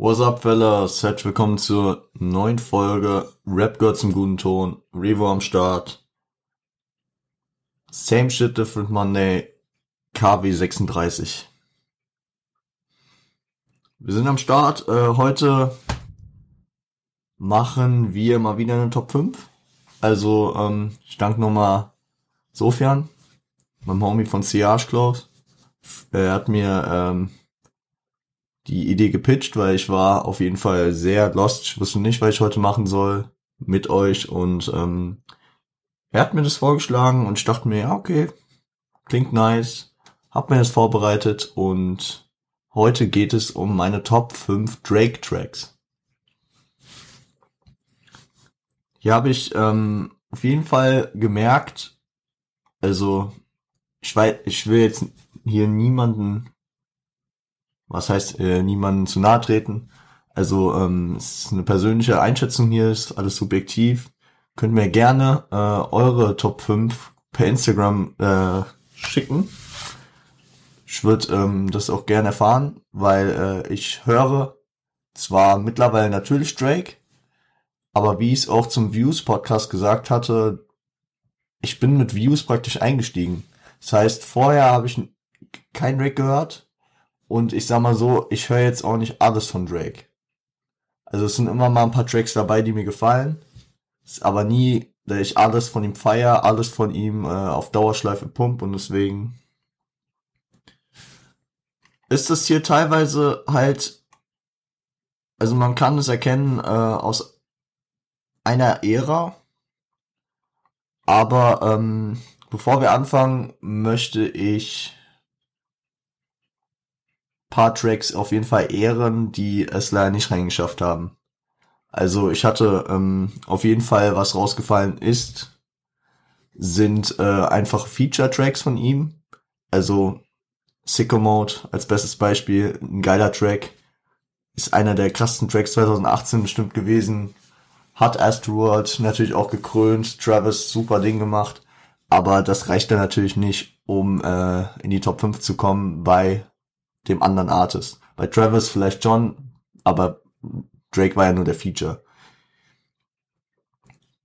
What's up, fellas? Herzlich willkommen zur neuen Folge Rap gehört zum guten Ton. Revo am Start. Same shit, different Monday. KW 36. Wir sind am Start. Äh, heute machen wir mal wieder eine Top 5. Also, ähm, ich danke nochmal Sofian, meinem Homie von Siage Clothes. Er hat mir ähm, die Idee gepitcht, weil ich war auf jeden Fall sehr lost. Ich wusste nicht, was ich heute machen soll mit euch und ähm, er hat mir das vorgeschlagen und ich dachte mir, ja, okay, klingt nice, hab mir das vorbereitet und heute geht es um meine Top 5 Drake Tracks. Hier habe ich ähm, auf jeden Fall gemerkt, also ich weiß, ich will jetzt hier niemanden was heißt, äh, niemanden zu nahe treten. Also ähm, es ist eine persönliche Einschätzung hier, ist alles subjektiv. Könnt mir gerne äh, eure Top 5 per Instagram äh, schicken. Ich würde ähm, das auch gerne erfahren, weil äh, ich höre zwar mittlerweile natürlich Drake, aber wie ich es auch zum Views Podcast gesagt hatte, ich bin mit Views praktisch eingestiegen. Das heißt, vorher habe ich kein Drake gehört, und ich sag mal so, ich höre jetzt auch nicht alles von Drake. Also es sind immer mal ein paar Tracks dabei, die mir gefallen. Ist aber nie, dass ich alles von ihm feier, alles von ihm äh, auf Dauerschleife pump und deswegen ist das hier teilweise halt, also man kann es erkennen äh, aus einer Ära, aber ähm, bevor wir anfangen, möchte ich paar Tracks auf jeden Fall ehren, die es leider nicht reingeschafft haben. Also ich hatte ähm, auf jeden Fall, was rausgefallen ist, sind äh, einfach Feature-Tracks von ihm. Also Sicko Mode als bestes Beispiel, ein geiler Track. Ist einer der krassesten Tracks 2018 bestimmt gewesen. Hat Astroworld natürlich auch gekrönt. Travis super Ding gemacht. Aber das reicht dann natürlich nicht, um äh, in die Top 5 zu kommen bei dem anderen Artist. Bei Travis vielleicht John, aber Drake war ja nur der Feature.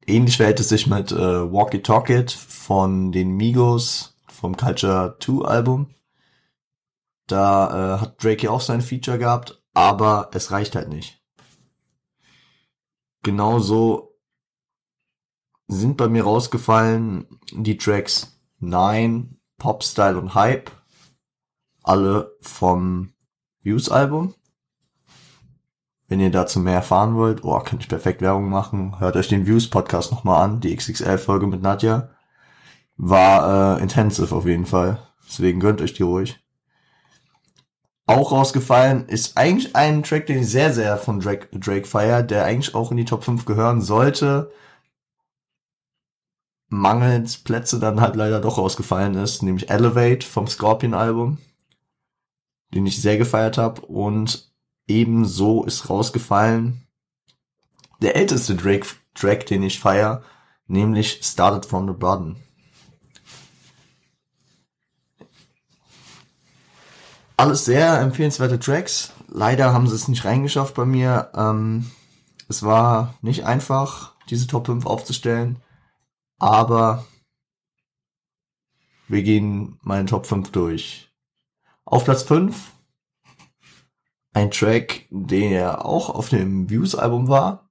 Ähnlich verhält es sich mit äh, Walkie Talkie von den Migos vom Culture 2 Album. Da äh, hat Drake ja auch sein Feature gehabt, aber es reicht halt nicht. Genauso sind bei mir rausgefallen die Tracks Nine, Popstyle und Hype alle vom Views-Album. Wenn ihr dazu mehr erfahren wollt, oh, kann ich perfekt Werbung machen, hört euch den Views-Podcast nochmal an, die XXL-Folge mit Nadja. War äh, intensive auf jeden Fall. Deswegen gönnt euch die ruhig. Auch rausgefallen ist eigentlich ein Track, den ich sehr, sehr von Drake, Drake feier, der eigentlich auch in die Top 5 gehören sollte. Mangels Plätze dann halt leider doch rausgefallen ist, nämlich Elevate vom Scorpion-Album den ich sehr gefeiert habe. Und ebenso ist rausgefallen der älteste Drake Track, den ich feier, nämlich Started from the Bottom. Alles sehr empfehlenswerte Tracks. Leider haben sie es nicht reingeschafft bei mir. Ähm, es war nicht einfach, diese Top 5 aufzustellen. Aber wir gehen meine Top 5 durch. Auf Platz 5 ein Track, der auch auf dem Views-Album war.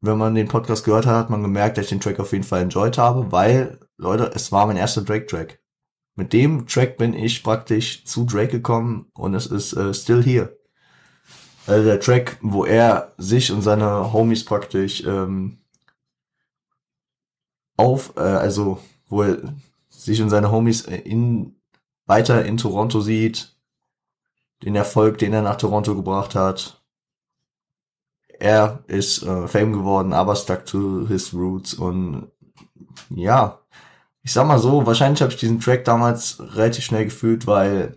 Wenn man den Podcast gehört hat, hat man gemerkt, dass ich den Track auf jeden Fall enjoyed habe, weil, Leute, es war mein erster Drake-Track. Mit dem Track bin ich praktisch zu Drake gekommen und es ist äh, Still Here. Also der Track, wo er sich und seine Homies praktisch ähm, auf, äh, also wo er sich und seine Homies in weiter in Toronto sieht, den Erfolg, den er nach Toronto gebracht hat. Er ist äh, Fame geworden, aber stuck to his roots und ja, ich sag mal so, wahrscheinlich habe ich diesen Track damals relativ schnell gefühlt, weil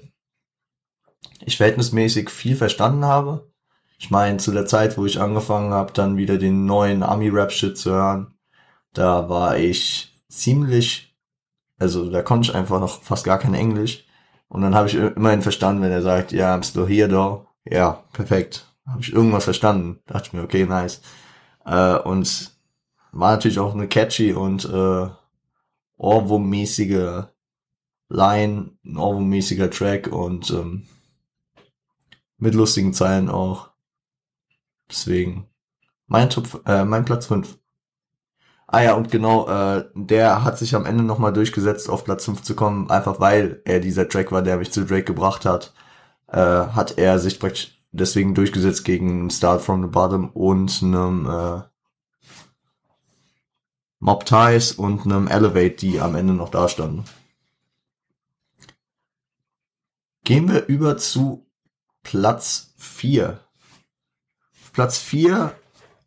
ich verhältnismäßig viel verstanden habe. Ich meine, zu der Zeit, wo ich angefangen habe, dann wieder den neuen Army-Rap-Shit zu hören, da war ich ziemlich also da konnte ich einfach noch fast gar kein Englisch. Und dann habe ich immerhin verstanden, wenn er sagt, ja, yeah, I'm still here though. ja, perfekt. Habe ich irgendwas verstanden. Dachte ich mir, okay, nice. Äh, und war natürlich auch eine catchy und äh, Ohrwurm-mäßige Line, ein Ohrwurm-mäßiger Track und ähm, mit lustigen Zeilen auch. Deswegen mein Top, äh, mein Platz 5. Ah ja, und genau, äh, der hat sich am Ende nochmal durchgesetzt, auf Platz 5 zu kommen, einfach weil er dieser Track war, der mich zu Drake gebracht hat, äh, hat er sich praktisch deswegen durchgesetzt gegen Start from the Bottom und einem äh, Mob Ties und einem Elevate, die am Ende noch da standen. Gehen wir über zu Platz 4. Platz 4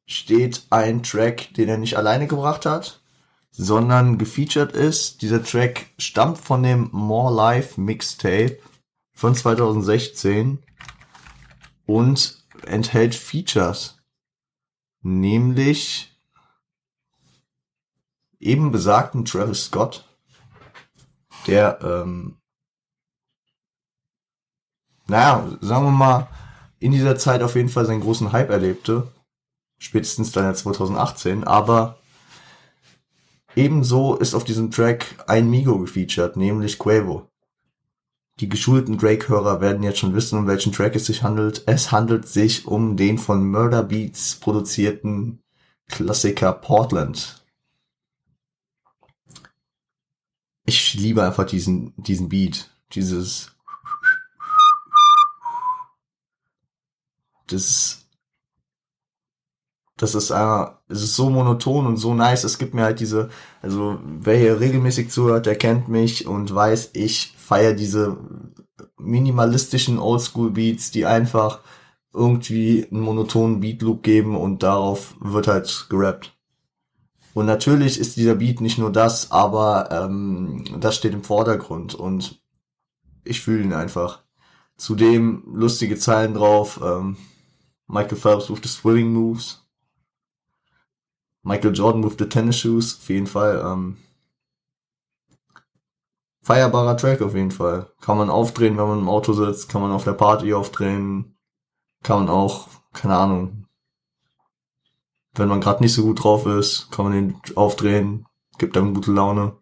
steht ein Track, den er nicht alleine gebracht hat, sondern gefeatured ist. Dieser Track stammt von dem More Life Mixtape von 2016 und enthält Features, nämlich eben besagten Travis Scott, der, ähm, naja, sagen wir mal, in dieser Zeit auf jeden Fall seinen großen Hype erlebte. Spätestens dann ja 2018, aber ebenso ist auf diesem Track ein Migo gefeatured, nämlich Quavo. Die geschulten Drake-Hörer werden jetzt schon wissen, um welchen Track es sich handelt. Es handelt sich um den von Murder Beats produzierten Klassiker Portland. Ich liebe einfach diesen, diesen Beat. Dieses. Das. Das ist, äh, es ist so monoton und so nice. Es gibt mir halt diese, also wer hier regelmäßig zuhört, der kennt mich und weiß, ich feiere diese minimalistischen Oldschool-Beats, die einfach irgendwie einen monotonen Beat-Loop geben und darauf wird halt gerappt. Und natürlich ist dieser Beat nicht nur das, aber ähm, das steht im Vordergrund und ich fühle ihn einfach. Zudem lustige Zeilen drauf. Ähm, Michael Phelps with the swimming moves. Michael Jordan with the tennis shoes. Auf jeden Fall. Ähm, feierbarer Track auf jeden Fall. Kann man aufdrehen, wenn man im Auto sitzt. Kann man auf der Party aufdrehen. Kann man auch, keine Ahnung, wenn man gerade nicht so gut drauf ist, kann man den aufdrehen, gibt einem gute Laune.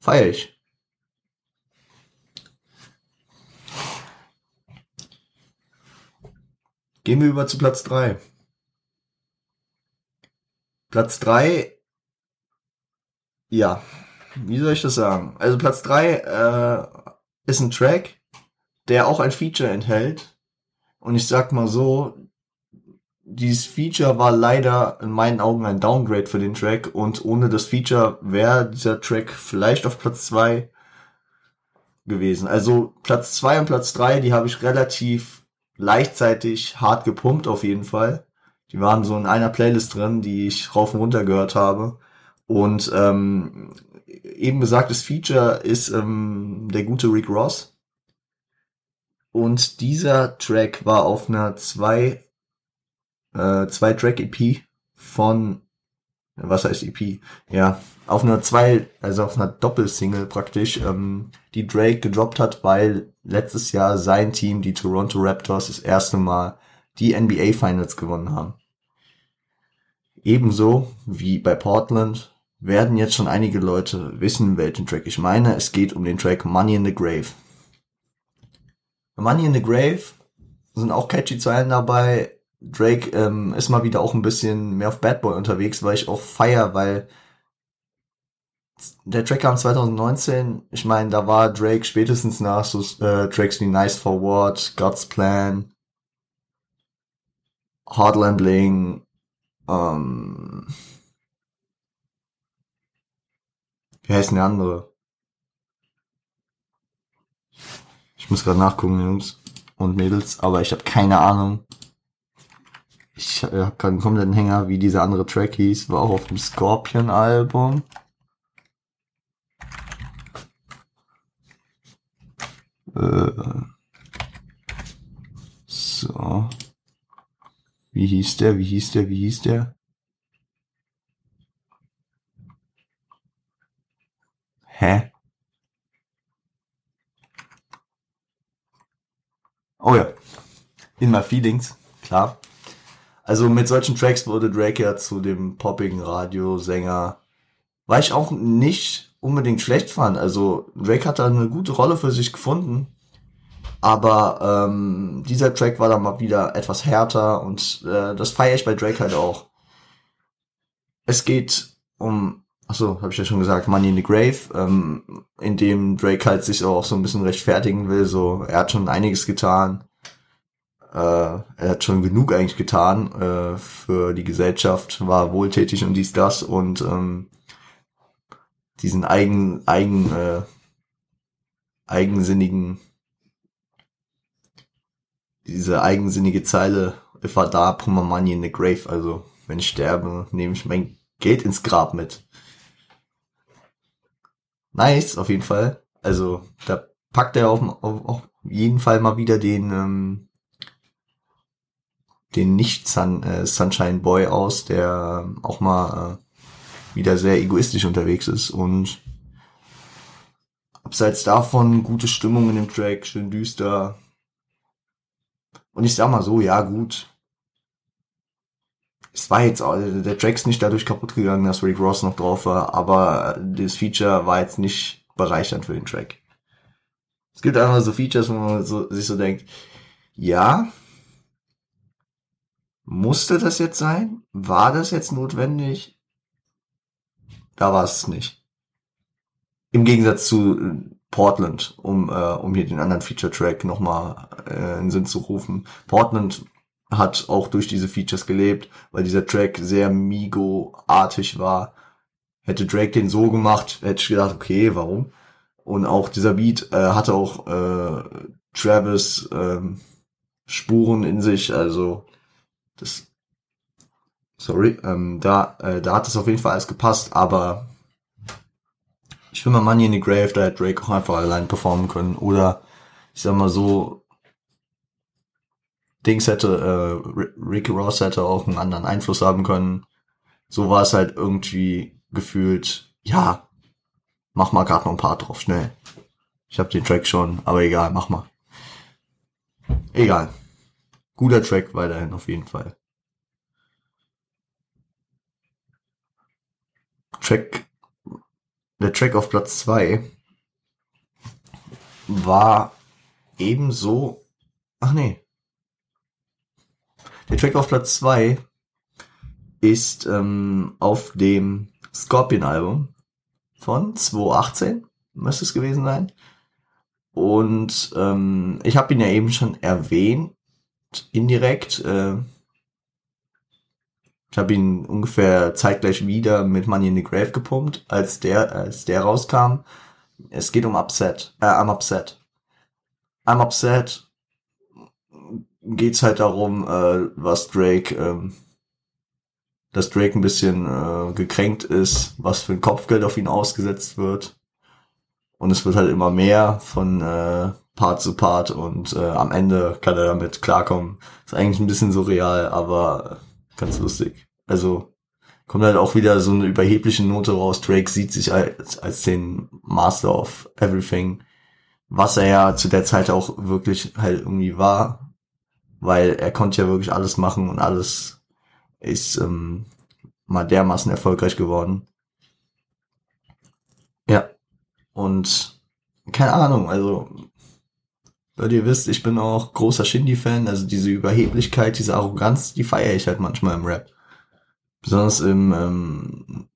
Feier ich. Gehen wir über zu Platz drei. Platz drei, ja, wie soll ich das sagen? Also Platz drei äh, ist ein Track, der auch ein Feature enthält. Und ich sag mal so, dieses Feature war leider in meinen Augen ein Downgrade für den Track und ohne das Feature wäre dieser Track vielleicht auf Platz zwei gewesen. Also Platz zwei und Platz drei, die habe ich relativ gleichzeitig hart gepumpt auf jeden Fall. Die waren so in einer Playlist drin, die ich rauf und runter gehört habe. Und ähm, eben besagtes Feature ist ähm, der gute Rick Ross. Und dieser Track war auf einer zwei äh, zwei Track EP von was heißt EP? Ja, auf einer zwei, also auf einer Doppelsingle praktisch, ähm, die Drake gedroppt hat, weil letztes Jahr sein Team, die Toronto Raptors, das erste Mal die NBA Finals gewonnen haben. Ebenso wie bei Portland werden jetzt schon einige Leute wissen, welchen Track ich meine. Es geht um den Track Money in the Grave. Money in the Grave sind auch catchy Zeilen dabei, Drake ähm, ist mal wieder auch ein bisschen mehr auf Bad Boy unterwegs, weil ich auch feier, weil der Track kam 2019. Ich meine, da war Drake spätestens nach so äh, Tracks wie Nice Forward, God's Plan, Hardline Bling, ähm, wie heißt denn der andere? Ich muss gerade nachgucken, Jungs und Mädels, aber ich habe keine Ahnung. Ich äh, habe gerade einen kompletten Hänger, wie dieser andere Track hieß. War auch auf dem Scorpion-Album. Äh, so. Wie hieß der? Wie hieß der? Wie hieß der? Hä? Oh ja. In My Feelings, klar. Also mit solchen Tracks wurde Drake ja zu dem poppigen Radiosänger, weil ich auch nicht unbedingt schlecht fand. Also Drake hat da eine gute Rolle für sich gefunden. Aber ähm, dieser Track war dann mal wieder etwas härter und äh, das feiere ich bei Drake halt auch. Es geht um, achso, habe ich ja schon gesagt, Money in the Grave, ähm, in dem Drake halt sich auch so ein bisschen rechtfertigen will. So, er hat schon einiges getan. Äh, er hat schon genug eigentlich getan äh, für die Gesellschaft, war wohltätig und dies, das und ähm, diesen eigen, eigen, äh, eigensinnigen diese eigensinnige Zeile, if I die, put my money in the grave. Also, wenn ich sterbe, nehme ich mein Geld ins Grab mit. Nice, auf jeden Fall. Also, da packt er auf, auf, auf jeden Fall mal wieder den, ähm, den Nicht-Sun, äh, Sunshine Boy aus, der ähm, auch mal äh, wieder sehr egoistisch unterwegs ist und abseits davon gute Stimmung in dem Track, schön düster, und ich sag mal so, ja gut. Es war jetzt, auch, der Track ist nicht dadurch kaputt gegangen, dass Rick Ross noch drauf war, aber das Feature war jetzt nicht bereichernd für den Track. Es gibt einfach so Features, wo man so, sich so denkt, ja, musste das jetzt sein? War das jetzt notwendig? Da war es nicht. Im Gegensatz zu Portland, um, äh, um hier den anderen Feature-Track nochmal äh, in Sinn zu rufen. Portland hat auch durch diese Features gelebt, weil dieser Track sehr Migo-artig war. Hätte Drake den so gemacht, hätte ich gedacht, okay, warum? Und auch dieser Beat äh, hatte auch äh, Travis ähm, Spuren in sich, also das sorry, ähm, da, äh, da hat es auf jeden Fall alles gepasst, aber ich will mal Money in the Grave, da hätte Drake auch einfach allein performen können. Oder ich sag mal so, Dings hätte, äh, Ricky Ross hätte auch einen anderen Einfluss haben können. So war es halt irgendwie gefühlt, ja, mach mal gerade noch ein paar drauf, schnell. Ich hab den Track schon, aber egal, mach mal. Egal. Guter Track weiterhin auf jeden Fall. Track der Track auf Platz 2 war ebenso. Ach nee. Der Track auf Platz 2 ist ähm, auf dem Scorpion-Album von 2018, müsste es gewesen sein. Und ähm, ich habe ihn ja eben schon erwähnt, indirekt. Äh, ich habe ihn ungefähr zeitgleich wieder mit Money in the Grave gepumpt, als der, als der rauskam. Es geht um Upset, äh, I'm Upset. I'm Upset geht's halt darum, äh, was Drake, ähm, dass Drake ein bisschen äh, gekränkt ist, was für ein Kopfgeld auf ihn ausgesetzt wird. Und es wird halt immer mehr von äh, Part zu Part und äh, am Ende kann er damit klarkommen. Ist eigentlich ein bisschen surreal, aber ganz lustig. Also kommt halt auch wieder so eine überhebliche Note raus. Drake sieht sich als, als den Master of Everything, was er ja zu der Zeit auch wirklich halt irgendwie war, weil er konnte ja wirklich alles machen und alles ist ähm, mal dermaßen erfolgreich geworden. Ja. Und keine Ahnung, also weil ihr wisst, ich bin auch großer Shindy-Fan, also diese Überheblichkeit, diese Arroganz, die feiere ich halt manchmal im Rap. Besonders im, ähm,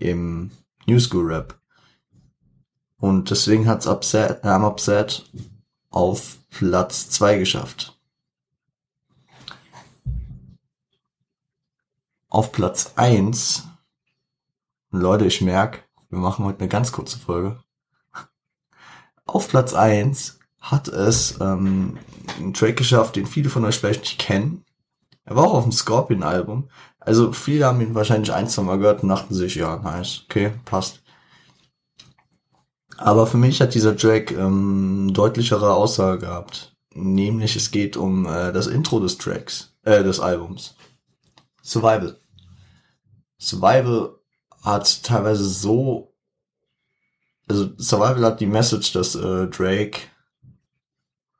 im New School Rap. Und deswegen hat's Upset, äh, Upset auf Platz zwei geschafft. Auf Platz eins Leute, ich merk, wir machen heute eine ganz kurze Folge. Auf Platz eins hat es ähm, einen Track geschafft, den viele von euch vielleicht nicht kennen. Er war auch auf dem Scorpion-Album. Also viele haben ihn wahrscheinlich ein, zwei Mal gehört und dachten sich, ja, nice, okay, passt. Aber für mich hat dieser Track ähm, deutlichere Aussage gehabt. Nämlich es geht um äh, das Intro des Tracks, äh, des Albums. Survival. Survival hat teilweise so, also Survival hat die Message, dass äh, Drake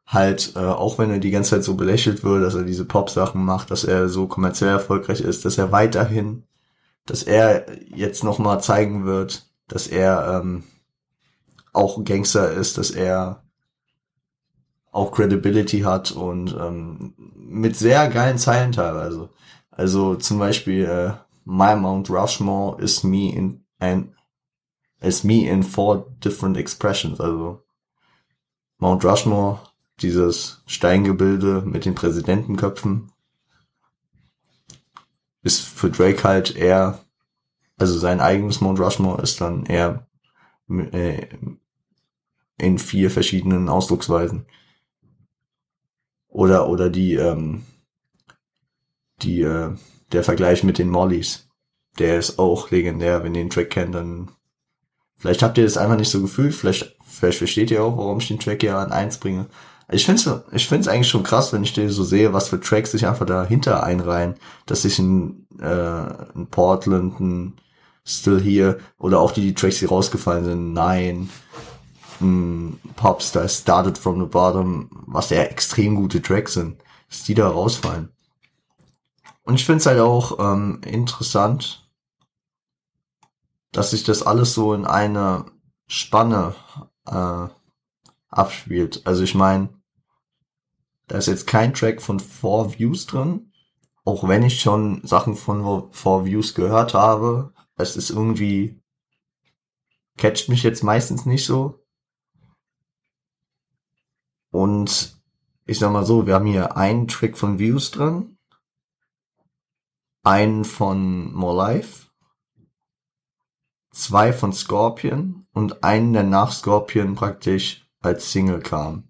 halt, äh, auch wenn er die ganze Zeit so belächelt wird, dass er diese Pop-Sachen macht, dass er so kommerziell erfolgreich ist, dass er weiterhin, dass er jetzt nochmal zeigen wird, dass er ähm, auch Gangster ist, dass er auch Credibility hat und ähm, mit sehr geilen Zeilen teilweise. Also zum Beispiel äh, My Mount Rushmore is me in and is me in four different expressions. Also Mount Rushmore, dieses Steingebilde mit den Präsidentenköpfen, ist für Drake halt eher, also sein eigenes Mount Rushmore ist dann eher äh, in vier verschiedenen Ausdrucksweisen. Oder, oder die, ähm, die, äh, der Vergleich mit den Mollys. Der ist auch legendär. Wenn ihr den Track kennt, dann vielleicht habt ihr das einfach nicht so gefühlt. Vielleicht, vielleicht versteht ihr auch, warum ich den Track hier an eins bringe. Ich finde es ich find's eigentlich schon krass, wenn ich dir so sehe, was für Tracks sich einfach dahinter einreihen. Dass sich ein, äh, ein Portland, ein Still Here oder auch die, die Tracks, die rausgefallen sind, Nein, ein Popstar, Started from the Bottom, was ja extrem gute Tracks sind, dass die da rausfallen. Und ich finde es halt auch ähm, interessant, dass sich das alles so in eine Spanne äh, abspielt. Also ich meine, da ist jetzt kein Track von Four Views drin, auch wenn ich schon Sachen von Four Views gehört habe. Es ist irgendwie catcht mich jetzt meistens nicht so. Und ich sag mal so, wir haben hier einen Track von Views drin, einen von More Life, zwei von Scorpion und einen, der nach Scorpion praktisch als Single kam.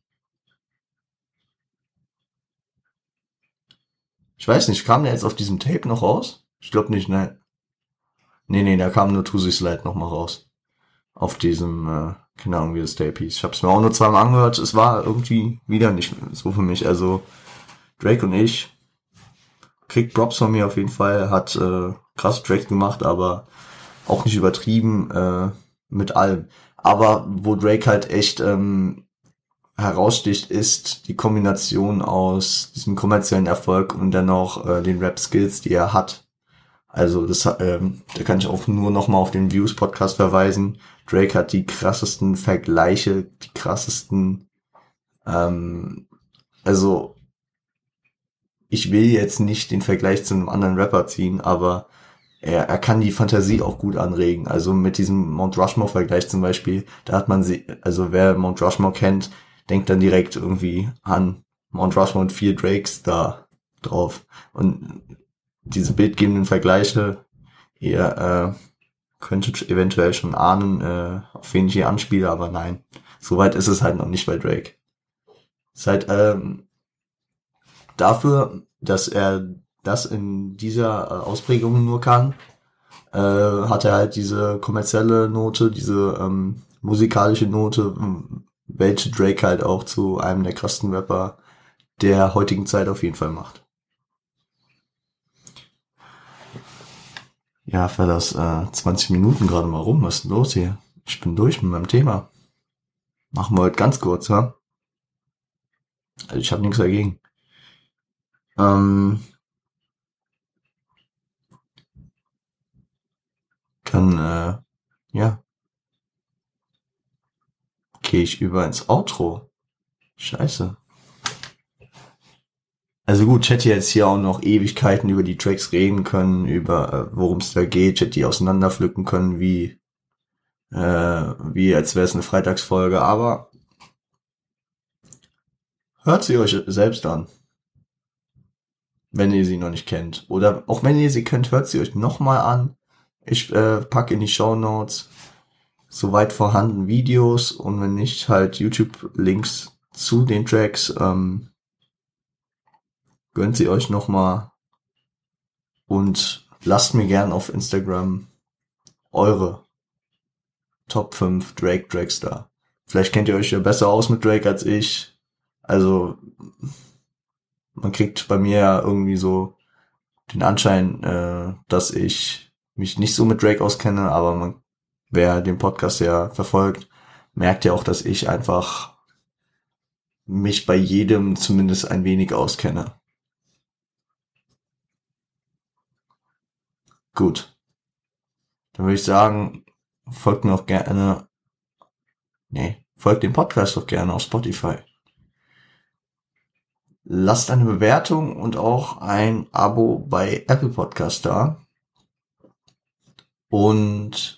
Ich weiß nicht, kam der jetzt auf diesem Tape noch raus? Ich glaube nicht, ne. Nee, nee, da kam nur Tusi Slide noch mal raus. Auf diesem, äh, keine Ahnung, wie das Tape hieß. Ich hab's mir auch nur zweimal angehört. Es war irgendwie wieder nicht so für mich. Also, Drake und ich, kriegt Props von mir auf jeden Fall, hat äh, krasse Tracks gemacht, aber auch nicht übertrieben äh, mit allem. Aber wo Drake halt echt ähm, heraussticht, ist die Kombination aus diesem kommerziellen Erfolg und dann auch äh, den Rap-Skills, die er hat. Also das, ähm, da kann ich auch nur noch mal auf den Views-Podcast verweisen. Drake hat die krassesten Vergleiche, die krassesten, ähm, also ich will jetzt nicht den Vergleich zu einem anderen Rapper ziehen, aber er, er kann die Fantasie auch gut anregen. Also mit diesem Mount Rushmore-Vergleich zum Beispiel, da hat man sie, also wer Mount Rushmore kennt, denkt dann direkt irgendwie an Mount Rushmore und vier Drakes da drauf. Und diese bildgebenden Vergleiche, ihr äh, könntet eventuell schon ahnen, äh, auf wen ich hier anspiele, aber nein. Soweit ist es halt noch nicht bei Drake. Ist halt, ähm, dafür, dass er das in dieser äh, Ausprägung nur kann, äh, hat er halt diese kommerzielle Note, diese ähm, musikalische Note, welche Drake halt auch zu einem der krassen Rapper der heutigen Zeit auf jeden Fall macht. Ja, für das äh, 20 Minuten gerade mal rum. Was ist denn los hier? Ich bin durch mit meinem Thema. Machen wir heute ganz kurz, ja? Also ich habe nichts dagegen. Ähm, dann, äh, ja. Gehe ich über ins Outro. Scheiße. Also gut, ich hätte jetzt hier auch noch Ewigkeiten über die Tracks reden können, über äh, worum es da geht, ich hätte die auseinanderpflücken können, wie, äh, wie als wäre es eine Freitagsfolge, aber hört sie euch selbst an wenn ihr sie noch nicht kennt. Oder auch wenn ihr sie kennt, hört sie euch nochmal an. Ich äh, packe in die Show Notes soweit vorhanden Videos und wenn nicht, halt YouTube-Links zu den Tracks. Ähm, gönnt sie euch nochmal und lasst mir gern auf Instagram eure Top 5 Drake Tracks da. Vielleicht kennt ihr euch ja besser aus mit Drake als ich. Also man kriegt bei mir ja irgendwie so den Anschein, äh, dass ich mich nicht so mit Drake auskenne, aber man, wer den Podcast ja verfolgt, merkt ja auch, dass ich einfach mich bei jedem zumindest ein wenig auskenne. Gut. Dann würde ich sagen, folgt mir auch gerne, nee, folgt dem Podcast doch gerne auf Spotify. Lasst eine Bewertung und auch ein Abo bei Apple Podcast da. Und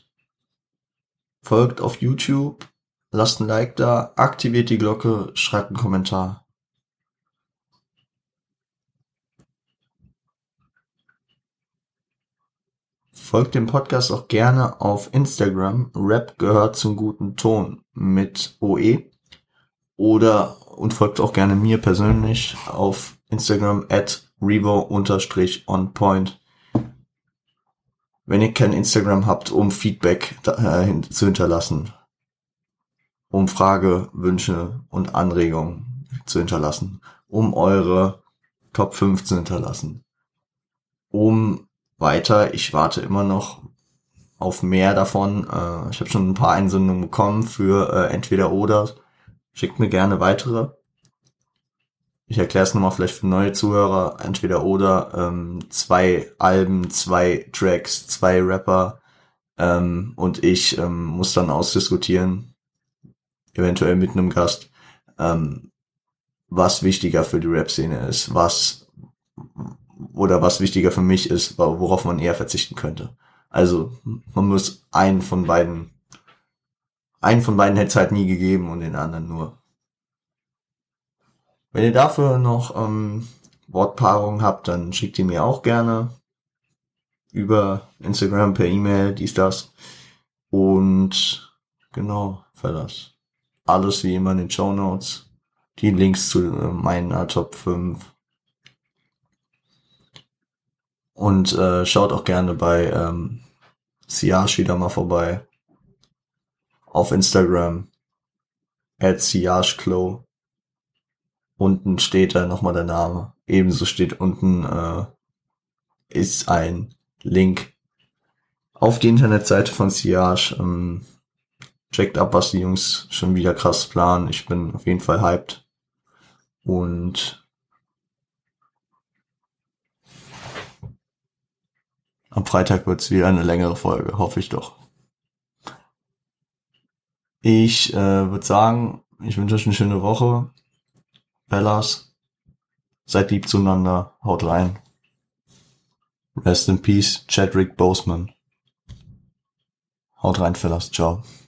folgt auf YouTube, lasst ein Like da, aktiviert die Glocke, schreibt einen Kommentar. Folgt dem Podcast auch gerne auf Instagram. Rap gehört zum guten Ton mit OE. Oder, und folgt auch gerne mir persönlich auf Instagram at revo-onpoint. Wenn ihr kein Instagram habt, um Feedback da, äh, zu hinterlassen, um Frage, Wünsche und Anregungen zu hinterlassen, um eure Top 5 zu hinterlassen, um weiter. Ich warte immer noch auf mehr davon. Äh, ich habe schon ein paar Einsendungen bekommen für äh, entweder oder. Schickt mir gerne weitere. Ich erkläre es nochmal vielleicht für neue Zuhörer. Entweder oder ähm, zwei Alben, zwei Tracks, zwei Rapper ähm, und ich ähm, muss dann ausdiskutieren, eventuell mit einem Gast, ähm, was wichtiger für die Rap-Szene ist, was oder was wichtiger für mich ist, worauf man eher verzichten könnte. Also man muss einen von beiden, einen von beiden hätte es halt nie gegeben und den anderen nur. Wenn ihr dafür noch ähm, Wortpaarungen habt, dann schickt ihr mir auch gerne über Instagram, per E-Mail, dies, das. Und genau, Fellas. Alles wie immer in den Show Notes. Die Links zu äh, meinen Top 5 und äh, schaut auch gerne bei ähm, Siage wieder mal vorbei. Auf Instagram. At SiageClo. Unten steht da nochmal der Name. Ebenso steht unten äh, ist ein Link auf die Internetseite von Siage. Ähm, checkt ab, was die Jungs schon wieder krass planen. Ich bin auf jeden Fall hyped. Und Am Freitag wird es wieder eine längere Folge, hoffe ich doch. Ich äh, würde sagen, ich wünsche euch eine schöne Woche. Bellas, seid lieb zueinander, haut rein. Rest in Peace, Chadwick Boseman. Haut rein, Fellas, ciao.